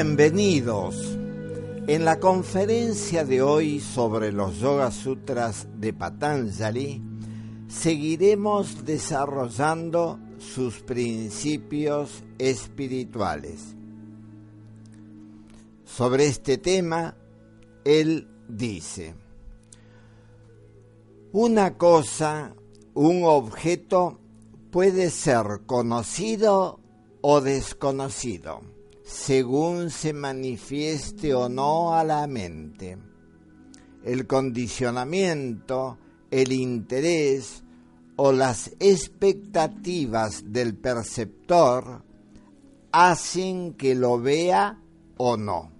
Bienvenidos. En la conferencia de hoy sobre los Yoga Sutras de Patanjali, seguiremos desarrollando sus principios espirituales. Sobre este tema, él dice, una cosa, un objeto, puede ser conocido o desconocido según se manifieste o no a la mente. El condicionamiento, el interés o las expectativas del perceptor hacen que lo vea o no.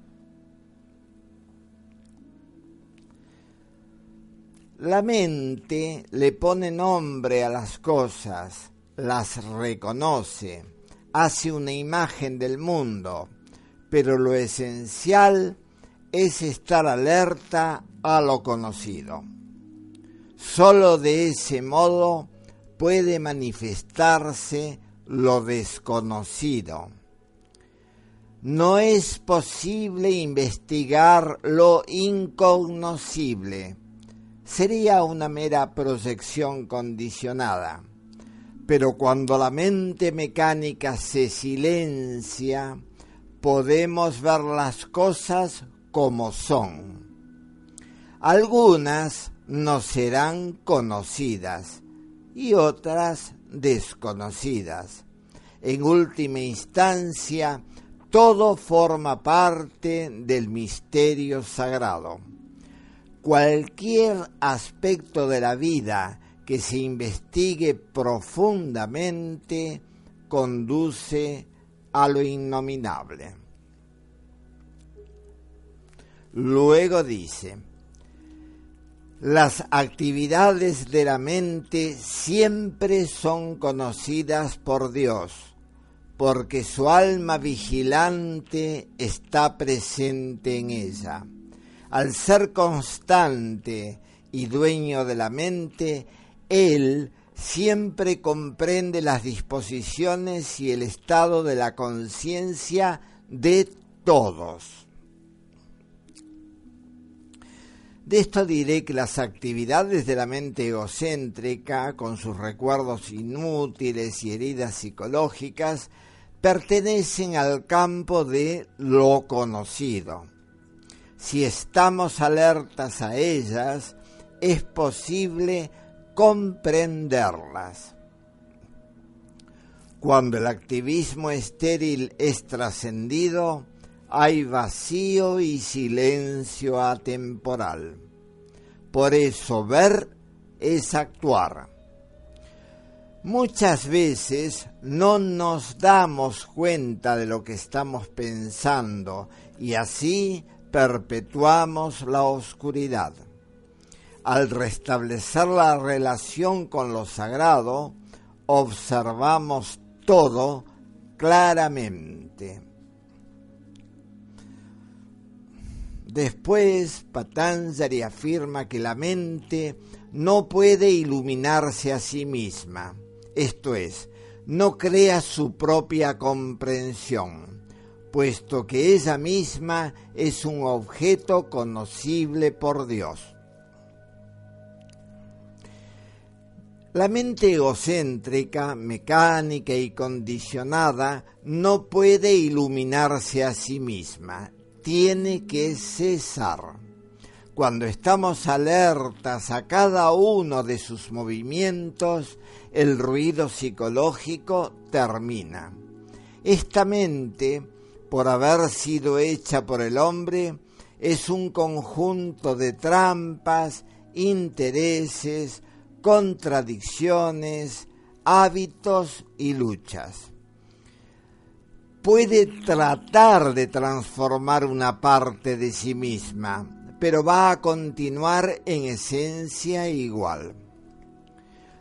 La mente le pone nombre a las cosas, las reconoce, hace una imagen del mundo, pero lo esencial es estar alerta a lo conocido. Solo de ese modo puede manifestarse lo desconocido. No es posible investigar lo incognoscible. Sería una mera proyección condicionada pero cuando la mente mecánica se silencia, podemos ver las cosas como son. Algunas no serán conocidas y otras desconocidas. En última instancia, todo forma parte del misterio sagrado. Cualquier aspecto de la vida que se investigue profundamente conduce a lo innominable. Luego dice, las actividades de la mente siempre son conocidas por Dios, porque su alma vigilante está presente en ella. Al ser constante y dueño de la mente, él siempre comprende las disposiciones y el estado de la conciencia de todos. De esto diré que las actividades de la mente egocéntrica, con sus recuerdos inútiles y heridas psicológicas, pertenecen al campo de lo conocido. Si estamos alertas a ellas, es posible comprenderlas. Cuando el activismo estéril es trascendido, hay vacío y silencio atemporal. Por eso ver es actuar. Muchas veces no nos damos cuenta de lo que estamos pensando y así perpetuamos la oscuridad al restablecer la relación con lo sagrado, observamos todo claramente. Después, Patanjali afirma que la mente no puede iluminarse a sí misma, esto es, no crea su propia comprensión, puesto que ella misma es un objeto conocible por Dios. La mente egocéntrica, mecánica y condicionada no puede iluminarse a sí misma, tiene que cesar. Cuando estamos alertas a cada uno de sus movimientos, el ruido psicológico termina. Esta mente, por haber sido hecha por el hombre, es un conjunto de trampas, intereses, contradicciones, hábitos y luchas. Puede tratar de transformar una parte de sí misma, pero va a continuar en esencia igual.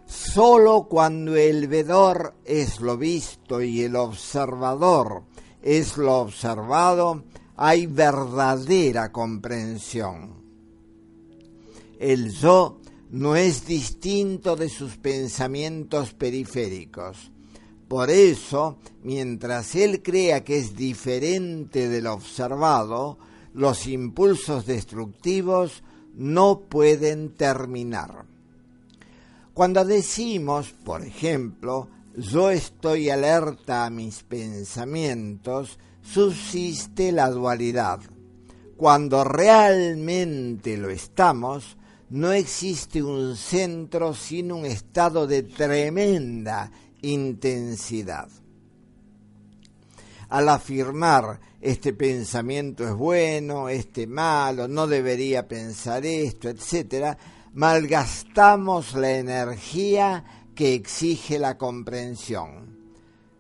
Solo cuando el vedor es lo visto y el observador es lo observado, hay verdadera comprensión. El yo no es distinto de sus pensamientos periféricos. Por eso, mientras él crea que es diferente del observado, los impulsos destructivos no pueden terminar. Cuando decimos, por ejemplo, yo estoy alerta a mis pensamientos, subsiste la dualidad. Cuando realmente lo estamos, no existe un centro sin un estado de tremenda intensidad. Al afirmar este pensamiento es bueno, este malo, no debería pensar esto, etc., malgastamos la energía que exige la comprensión.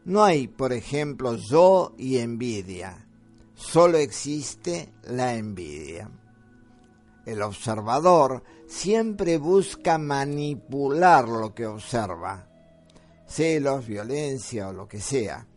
No hay, por ejemplo, yo y envidia, solo existe la envidia. El observador siempre busca manipular lo que observa, celos, violencia o lo que sea.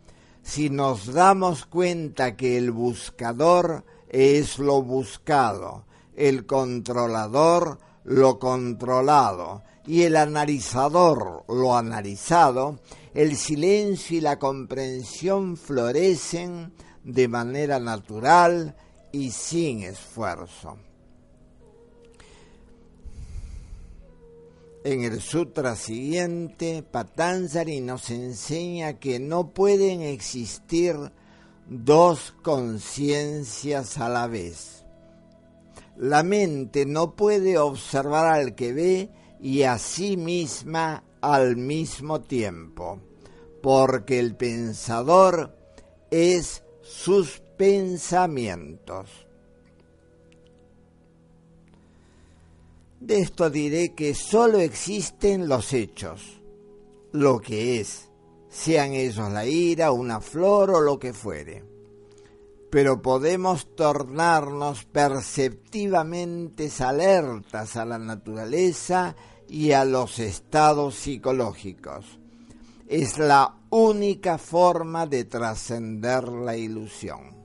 Si nos damos cuenta que el buscador es lo buscado, el controlador lo controlado y el analizador lo analizado, el silencio y la comprensión florecen de manera natural y sin esfuerzo. En el sutra siguiente, Patanjali nos enseña que no pueden existir dos conciencias a la vez. La mente no puede observar al que ve y a sí misma al mismo tiempo, porque el pensador es sus pensamientos. De esto diré que sólo existen los hechos, lo que es, sean ellos la ira, una flor o lo que fuere. Pero podemos tornarnos perceptivamente alertas a la naturaleza y a los estados psicológicos. Es la única forma de trascender la ilusión.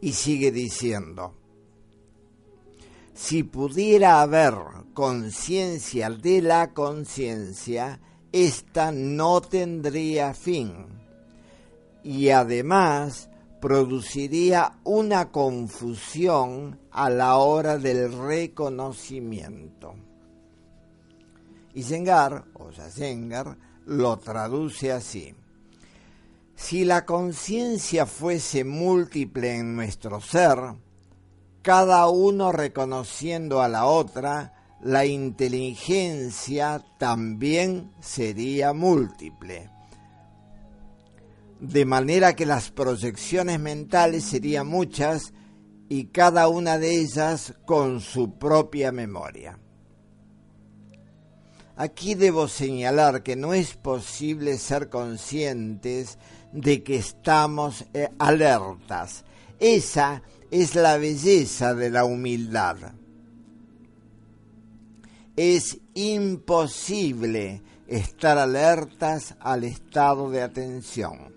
Y sigue diciendo, si pudiera haber conciencia de la conciencia, ésta no tendría fin y además produciría una confusión a la hora del reconocimiento. Y Zengar, o Zengar, lo traduce así. Si la conciencia fuese múltiple en nuestro ser, cada uno reconociendo a la otra, la inteligencia también sería múltiple. De manera que las proyecciones mentales serían muchas y cada una de ellas con su propia memoria. Aquí debo señalar que no es posible ser conscientes de que estamos eh, alertas. Esa es la belleza de la humildad. Es imposible estar alertas al estado de atención.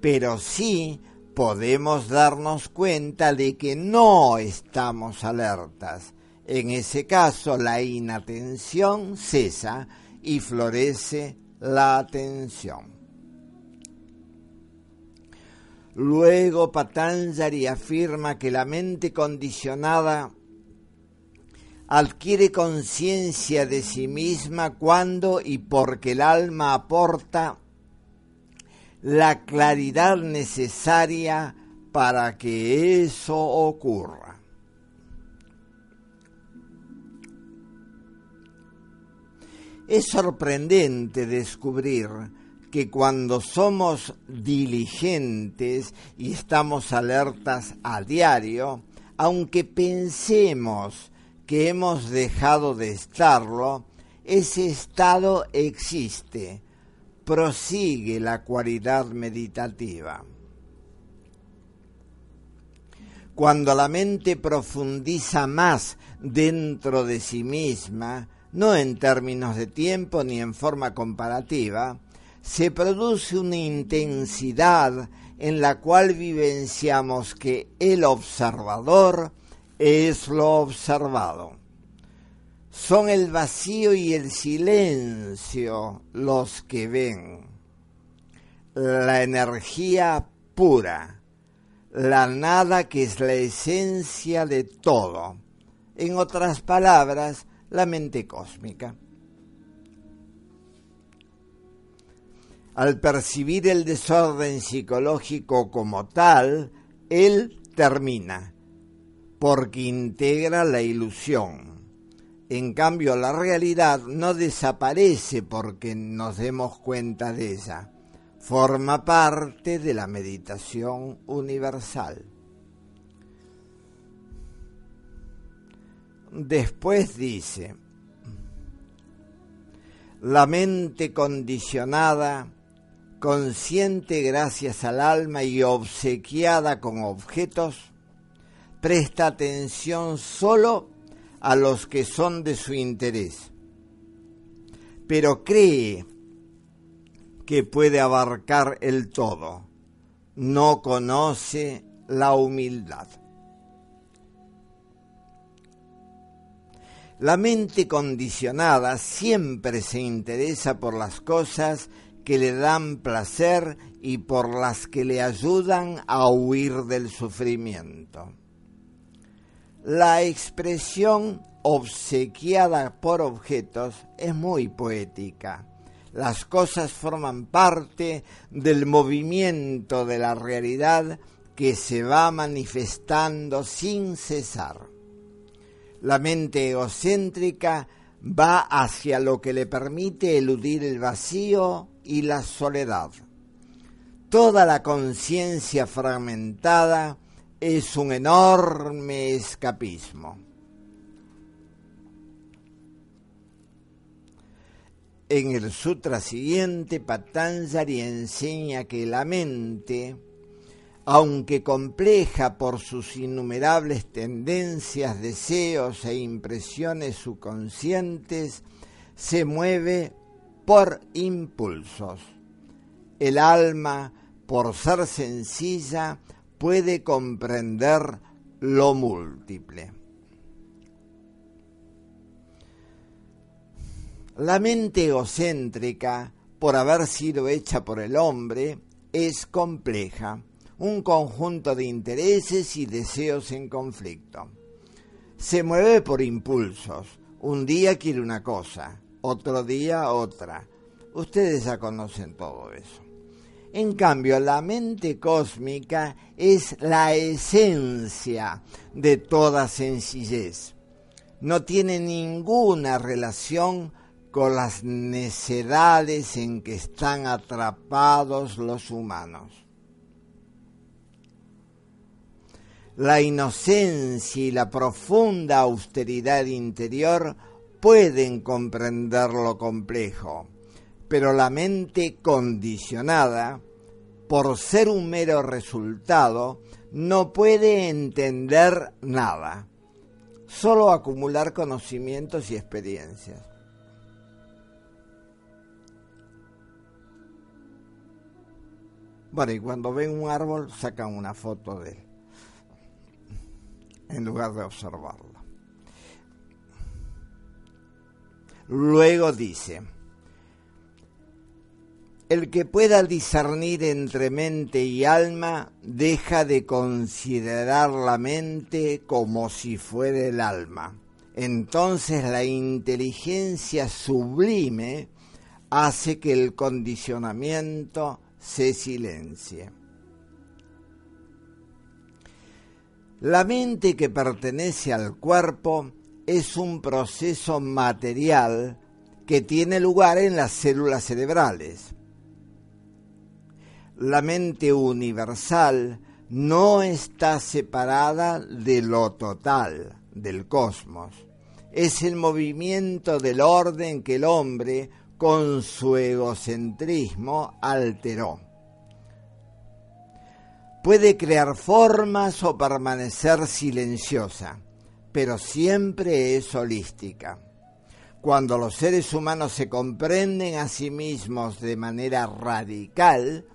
Pero sí podemos darnos cuenta de que no estamos alertas. En ese caso la inatención cesa y florece la atención. Luego Patanjali afirma que la mente condicionada adquiere conciencia de sí misma cuando y porque el alma aporta la claridad necesaria para que eso ocurra. Es sorprendente descubrir que cuando somos diligentes y estamos alertas a diario, aunque pensemos que hemos dejado de estarlo, ese estado existe, prosigue la cualidad meditativa. Cuando la mente profundiza más dentro de sí misma, no en términos de tiempo ni en forma comparativa, se produce una intensidad en la cual vivenciamos que el observador es lo observado. Son el vacío y el silencio los que ven. La energía pura, la nada que es la esencia de todo. En otras palabras, la mente cósmica. Al percibir el desorden psicológico como tal, él termina, porque integra la ilusión. En cambio, la realidad no desaparece porque nos demos cuenta de ella. Forma parte de la meditación universal. Después dice, la mente condicionada consciente gracias al alma y obsequiada con objetos, presta atención solo a los que son de su interés, pero cree que puede abarcar el todo, no conoce la humildad. La mente condicionada siempre se interesa por las cosas que le dan placer y por las que le ayudan a huir del sufrimiento. La expresión obsequiada por objetos es muy poética. Las cosas forman parte del movimiento de la realidad que se va manifestando sin cesar. La mente egocéntrica va hacia lo que le permite eludir el vacío y la soledad. Toda la conciencia fragmentada es un enorme escapismo. En el sutra siguiente, Patanjali enseña que la mente, aunque compleja por sus innumerables tendencias, deseos e impresiones subconscientes, se mueve por impulsos. El alma, por ser sencilla, puede comprender lo múltiple. La mente egocéntrica, por haber sido hecha por el hombre, es compleja, un conjunto de intereses y deseos en conflicto. Se mueve por impulsos. Un día quiere una cosa, otro día otra. Ustedes ya conocen todo eso. En cambio, la mente cósmica es la esencia de toda sencillez. No tiene ninguna relación con las necedades en que están atrapados los humanos. La inocencia y la profunda austeridad interior pueden comprender lo complejo, pero la mente condicionada, por ser un mero resultado, no puede entender nada, solo acumular conocimientos y experiencias. Bueno, y cuando ven un árbol sacan una foto de él, en lugar de observarlo. Luego dice, el que pueda discernir entre mente y alma deja de considerar la mente como si fuera el alma. Entonces la inteligencia sublime hace que el condicionamiento se silencie. La mente que pertenece al cuerpo es un proceso material que tiene lugar en las células cerebrales. La mente universal no está separada de lo total, del cosmos. Es el movimiento del orden que el hombre, con su egocentrismo, alteró. Puede crear formas o permanecer silenciosa pero siempre es holística. Cuando los seres humanos se comprenden a sí mismos de manera radical,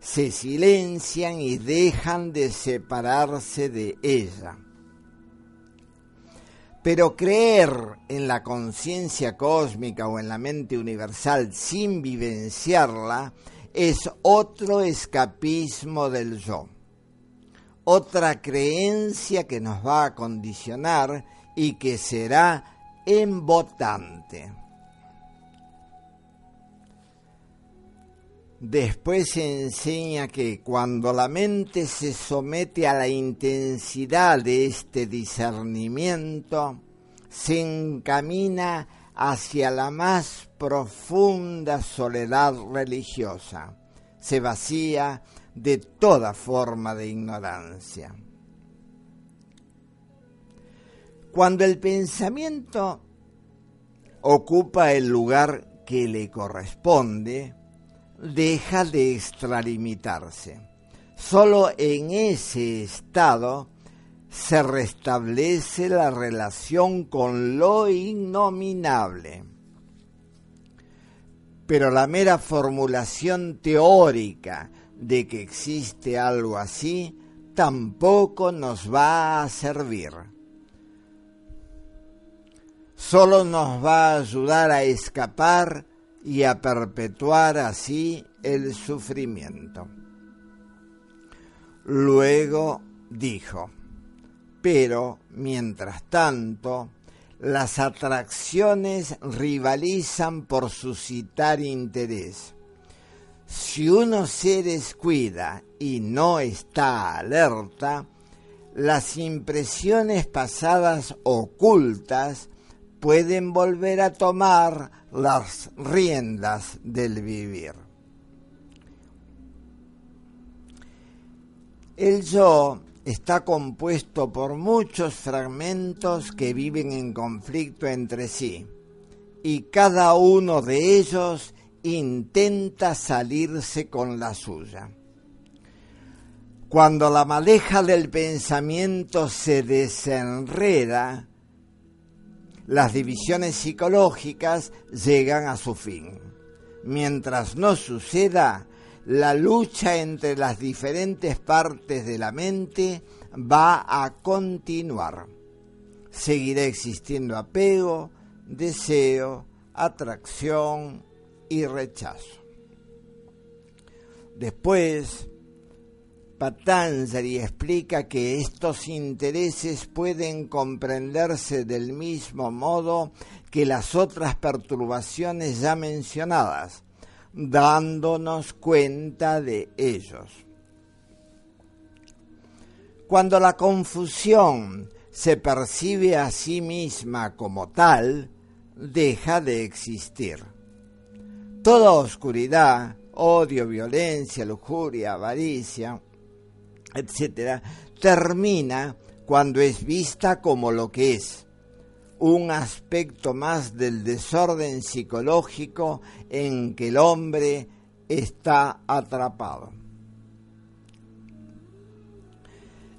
se silencian y dejan de separarse de ella. Pero creer en la conciencia cósmica o en la mente universal sin vivenciarla es otro escapismo del yo, otra creencia que nos va a condicionar y que será embotante. Después se enseña que cuando la mente se somete a la intensidad de este discernimiento, se encamina hacia la más profunda soledad religiosa, se vacía de toda forma de ignorancia. Cuando el pensamiento ocupa el lugar que le corresponde, deja de extralimitarse. Solo en ese estado se restablece la relación con lo innominable. Pero la mera formulación teórica de que existe algo así tampoco nos va a servir. Solo nos va a ayudar a escapar y a perpetuar así el sufrimiento. Luego dijo, pero mientras tanto, las atracciones rivalizan por suscitar interés. Si uno se descuida y no está alerta, las impresiones pasadas ocultas pueden volver a tomar las riendas del vivir. El yo está compuesto por muchos fragmentos que viven en conflicto entre sí y cada uno de ellos intenta salirse con la suya. Cuando la madeja del pensamiento se desenreda, las divisiones psicológicas llegan a su fin. Mientras no suceda, la lucha entre las diferentes partes de la mente va a continuar. Seguirá existiendo apego, deseo, atracción y rechazo. Después, Patanjali explica que estos intereses pueden comprenderse del mismo modo que las otras perturbaciones ya mencionadas, dándonos cuenta de ellos. Cuando la confusión se percibe a sí misma como tal, deja de existir. Toda oscuridad, odio, violencia, lujuria, avaricia, etcétera, termina cuando es vista como lo que es, un aspecto más del desorden psicológico en que el hombre está atrapado.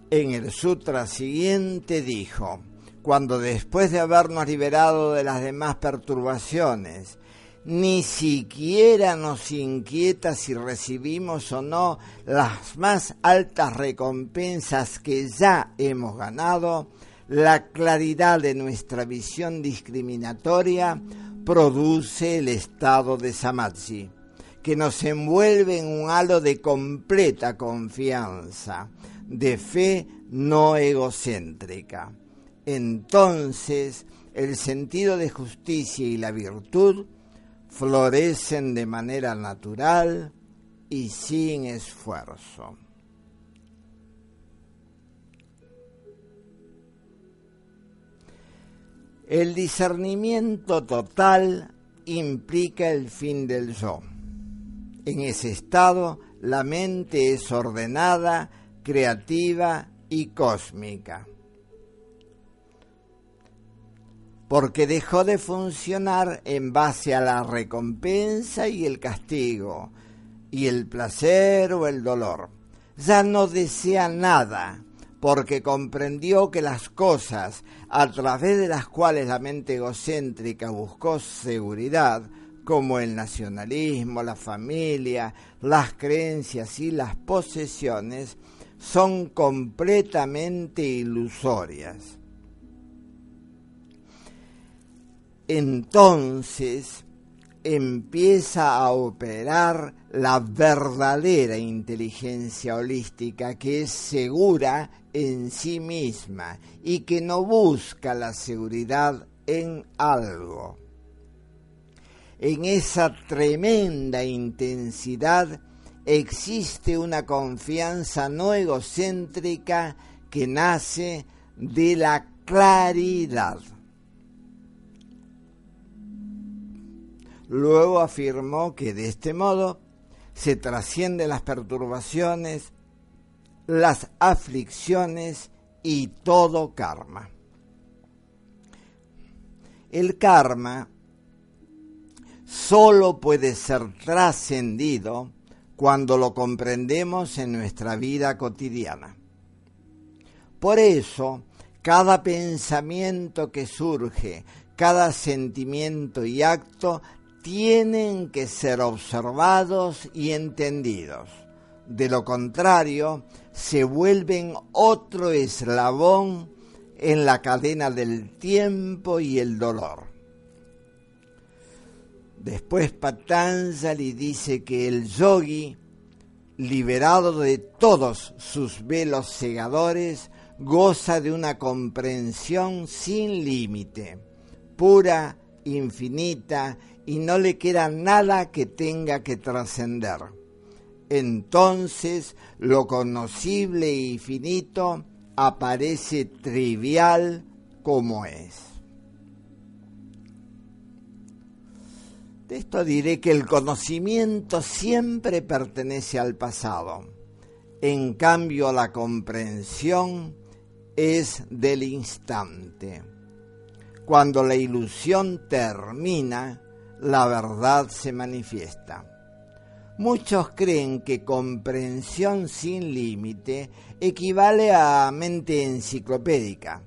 En el sutra siguiente dijo, cuando después de habernos liberado de las demás perturbaciones ni siquiera nos inquieta si recibimos o no las más altas recompensas que ya hemos ganado, la claridad de nuestra visión discriminatoria produce el estado de samadhi, que nos envuelve en un halo de completa confianza, de fe no egocéntrica. Entonces, el sentido de justicia y la virtud florecen de manera natural y sin esfuerzo. El discernimiento total implica el fin del yo. En ese estado, la mente es ordenada, creativa y cósmica. porque dejó de funcionar en base a la recompensa y el castigo, y el placer o el dolor. Ya no desea nada, porque comprendió que las cosas a través de las cuales la mente egocéntrica buscó seguridad, como el nacionalismo, la familia, las creencias y las posesiones, son completamente ilusorias. Entonces empieza a operar la verdadera inteligencia holística que es segura en sí misma y que no busca la seguridad en algo. En esa tremenda intensidad existe una confianza no egocéntrica que nace de la claridad. Luego afirmó que de este modo se trascienden las perturbaciones, las aflicciones y todo karma. El karma solo puede ser trascendido cuando lo comprendemos en nuestra vida cotidiana. Por eso, cada pensamiento que surge, cada sentimiento y acto tienen que ser observados y entendidos. De lo contrario, se vuelven otro eslabón en la cadena del tiempo y el dolor. Después Patanjali dice que el yogi, liberado de todos sus velos cegadores, goza de una comprensión sin límite, pura, infinita y no le queda nada que tenga que trascender. Entonces lo conocible y finito aparece trivial como es. De esto diré que el conocimiento siempre pertenece al pasado. En cambio, la comprensión es del instante. Cuando la ilusión termina, la verdad se manifiesta. Muchos creen que comprensión sin límite equivale a mente enciclopédica,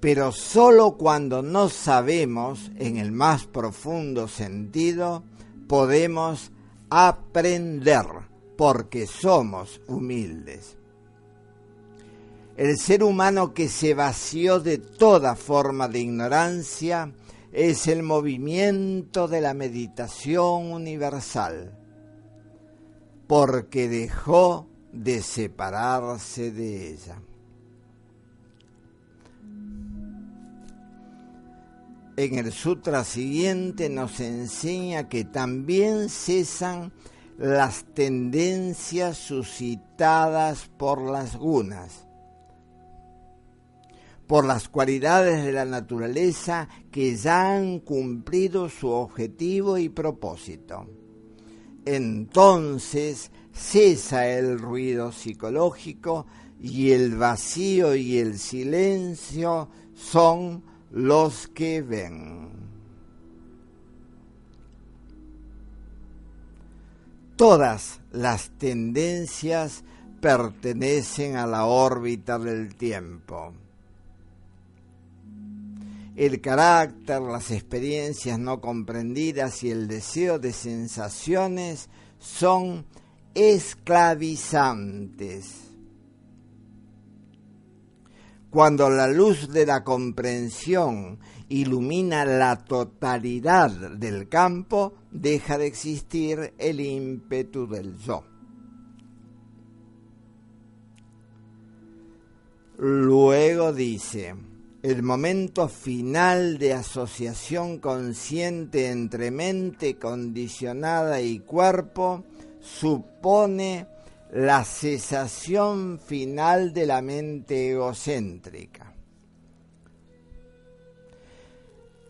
pero sólo cuando no sabemos, en el más profundo sentido, podemos aprender, porque somos humildes. El ser humano que se vació de toda forma de ignorancia, es el movimiento de la meditación universal, porque dejó de separarse de ella. En el sutra siguiente nos enseña que también cesan las tendencias suscitadas por las gunas por las cualidades de la naturaleza que ya han cumplido su objetivo y propósito. Entonces cesa el ruido psicológico y el vacío y el silencio son los que ven. Todas las tendencias pertenecen a la órbita del tiempo el carácter, las experiencias no comprendidas y el deseo de sensaciones son esclavizantes. Cuando la luz de la comprensión ilumina la totalidad del campo, deja de existir el ímpetu del yo. Luego dice, el momento final de asociación consciente entre mente condicionada y cuerpo supone la cesación final de la mente egocéntrica.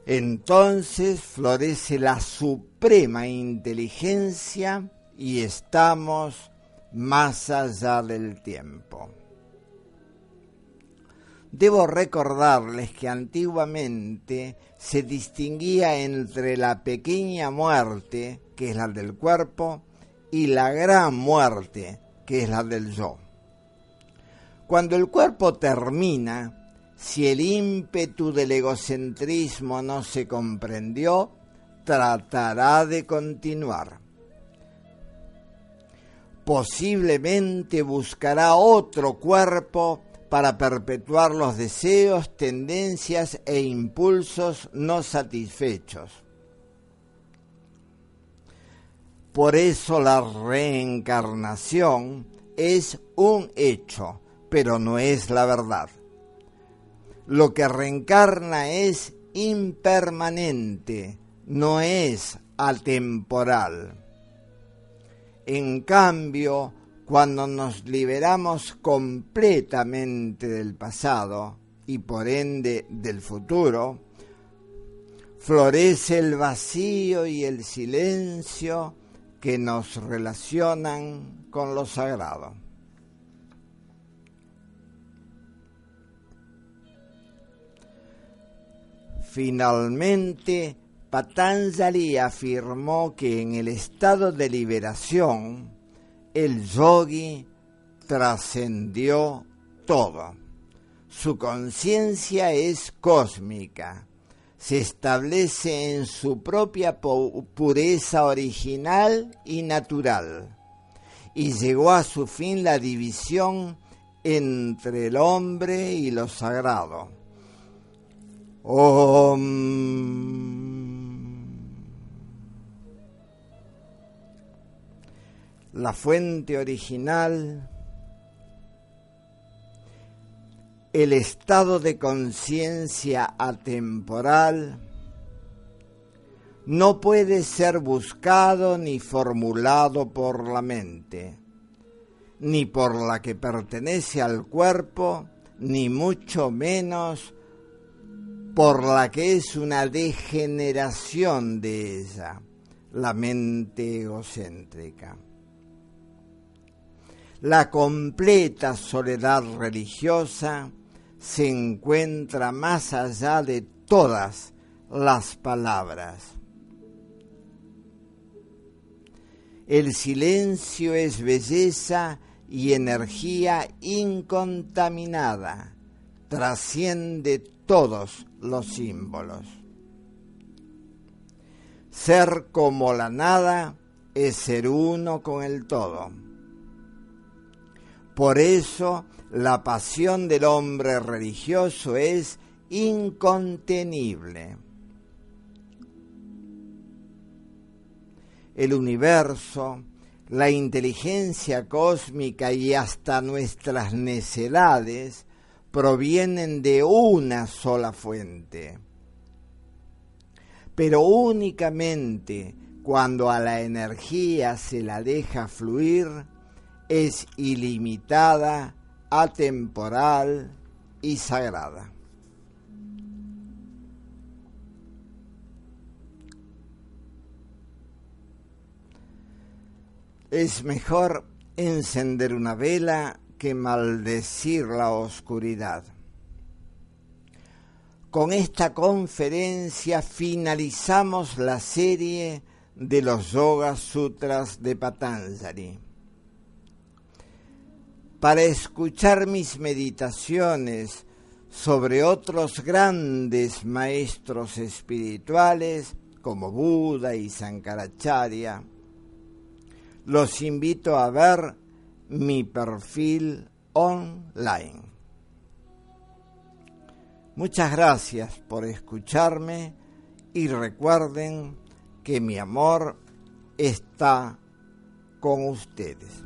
Entonces florece la suprema inteligencia y estamos más allá del tiempo. Debo recordarles que antiguamente se distinguía entre la pequeña muerte, que es la del cuerpo, y la gran muerte, que es la del yo. Cuando el cuerpo termina, si el ímpetu del egocentrismo no se comprendió, tratará de continuar. Posiblemente buscará otro cuerpo para perpetuar los deseos, tendencias e impulsos no satisfechos. Por eso la reencarnación es un hecho, pero no es la verdad. Lo que reencarna es impermanente, no es atemporal. En cambio, cuando nos liberamos completamente del pasado y por ende del futuro, florece el vacío y el silencio que nos relacionan con lo sagrado. Finalmente, Patanjali afirmó que en el estado de liberación, el yogi trascendió todo. Su conciencia es cósmica, se establece en su propia pureza original y natural, y llegó a su fin la división entre el hombre y lo sagrado. La fuente original, el estado de conciencia atemporal, no puede ser buscado ni formulado por la mente, ni por la que pertenece al cuerpo, ni mucho menos por la que es una degeneración de ella, la mente egocéntrica la completa soledad religiosa se encuentra más allá de todas las palabras. El silencio es belleza y energía incontaminada, trasciende todos los símbolos. Ser como la nada es ser uno con el todo por eso la pasión del hombre religioso es incontenible. El universo, la inteligencia cósmica y hasta nuestras necedades provienen de una sola fuente. Pero únicamente cuando a la energía se la deja fluir, es ilimitada, atemporal y sagrada. Es mejor encender una vela que maldecir la oscuridad. Con esta conferencia finalizamos la serie de los Yoga Sutras de Patanjali para escuchar mis meditaciones sobre otros grandes maestros espirituales como Buda y Sankaracharya, los invito a ver mi perfil online. Muchas gracias por escucharme y recuerden que mi amor está con ustedes.